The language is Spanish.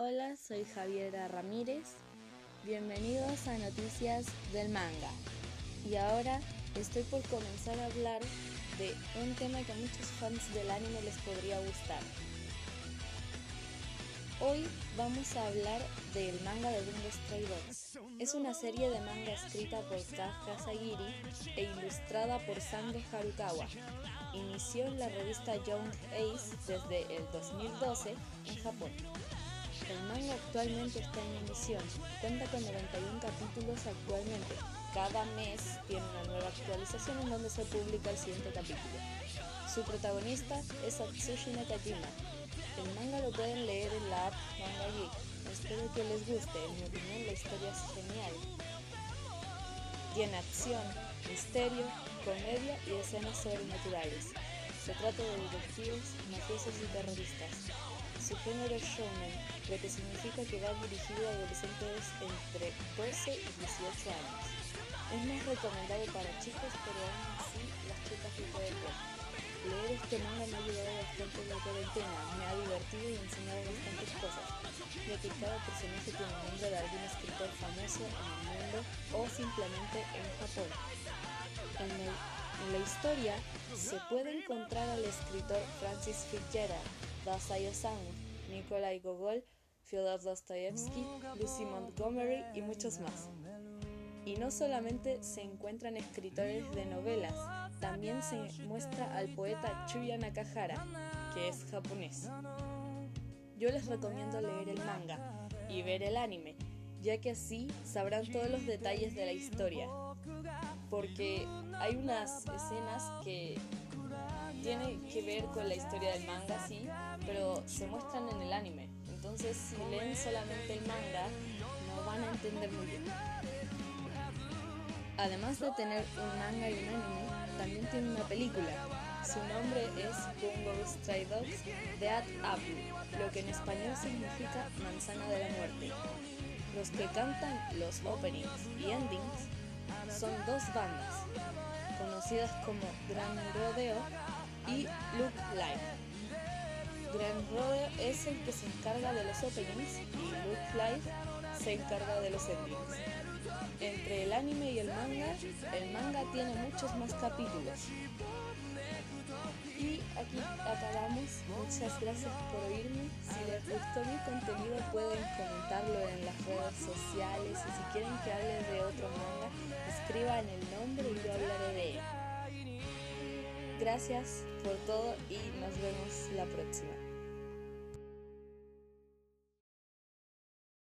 Hola, soy Javiera Ramírez. Bienvenidos a Noticias del Manga. Y ahora estoy por comenzar a hablar de un tema que a muchos fans del anime les podría gustar. Hoy vamos a hablar del manga de Bungo Stray Dogs. Es una serie de manga escrita por Kafka Sagiri e ilustrada por Sando Harukawa. Inició en la revista Young Ace desde el 2012 en Japón. El manga actualmente está en emisión, cuenta con 91 capítulos actualmente. Cada mes tiene una nueva actualización en donde se publica el siguiente capítulo. Su protagonista es Atsushi Nakajima. El manga lo pueden leer en la app Manga Geek. Espero que les guste, en mi opinión la historia es genial. Tiene acción, misterio, comedia y escenas sobrenaturales. Se trata de detectives, mafiosos y terroristas. Su género es shounen, lo que significa que va dirigido a adolescentes entre 12 y 18 años. Es más recomendado para chicos, pero aún así las chicas lo pueden ver. Leer este manga me ha ayudado bastante en la cuarentena, me ha divertido y enseñado bastantes cosas, ya que cada personaje tiene el nombre de algún escritor famoso en el mundo o simplemente en Japón. En la historia se puede encontrar al escritor Francis Fitzgerald, Dazai Osamu, Nikolai Gogol, Fyodor Dostoyevsky, Lucy Montgomery y muchos más. Y no solamente se encuentran escritores de novelas, también se muestra al poeta Chuya Nakahara, que es japonés. Yo les recomiendo leer el manga y ver el anime, ya que así sabrán todos los detalles de la historia, porque hay unas escenas que tiene que ver con la historia del manga, sí, pero se muestran en el anime. Entonces, si leen solamente el manga, no van a entender muy bien. Además de tener un manga y un anime, también tiene una película. Su nombre es Bungo Stray Dogs Dead Apple, lo que en español significa manzana de la muerte. Los que cantan los openings y endings son dos bandas, conocidas como Grand Rodeo y Look Live. Grand Rodeo es el que se encarga de los openings y Look Live se encarga de los endings. Entre el anime y el manga, el manga tiene muchos más capítulos. Aquí acabamos. Muchas gracias por oírme. Si les gustó mi contenido pueden comentarlo en las redes sociales y si quieren que hable de otro manga, escriban el nombre y yo hablaré de él. Gracias por todo y nos vemos la próxima.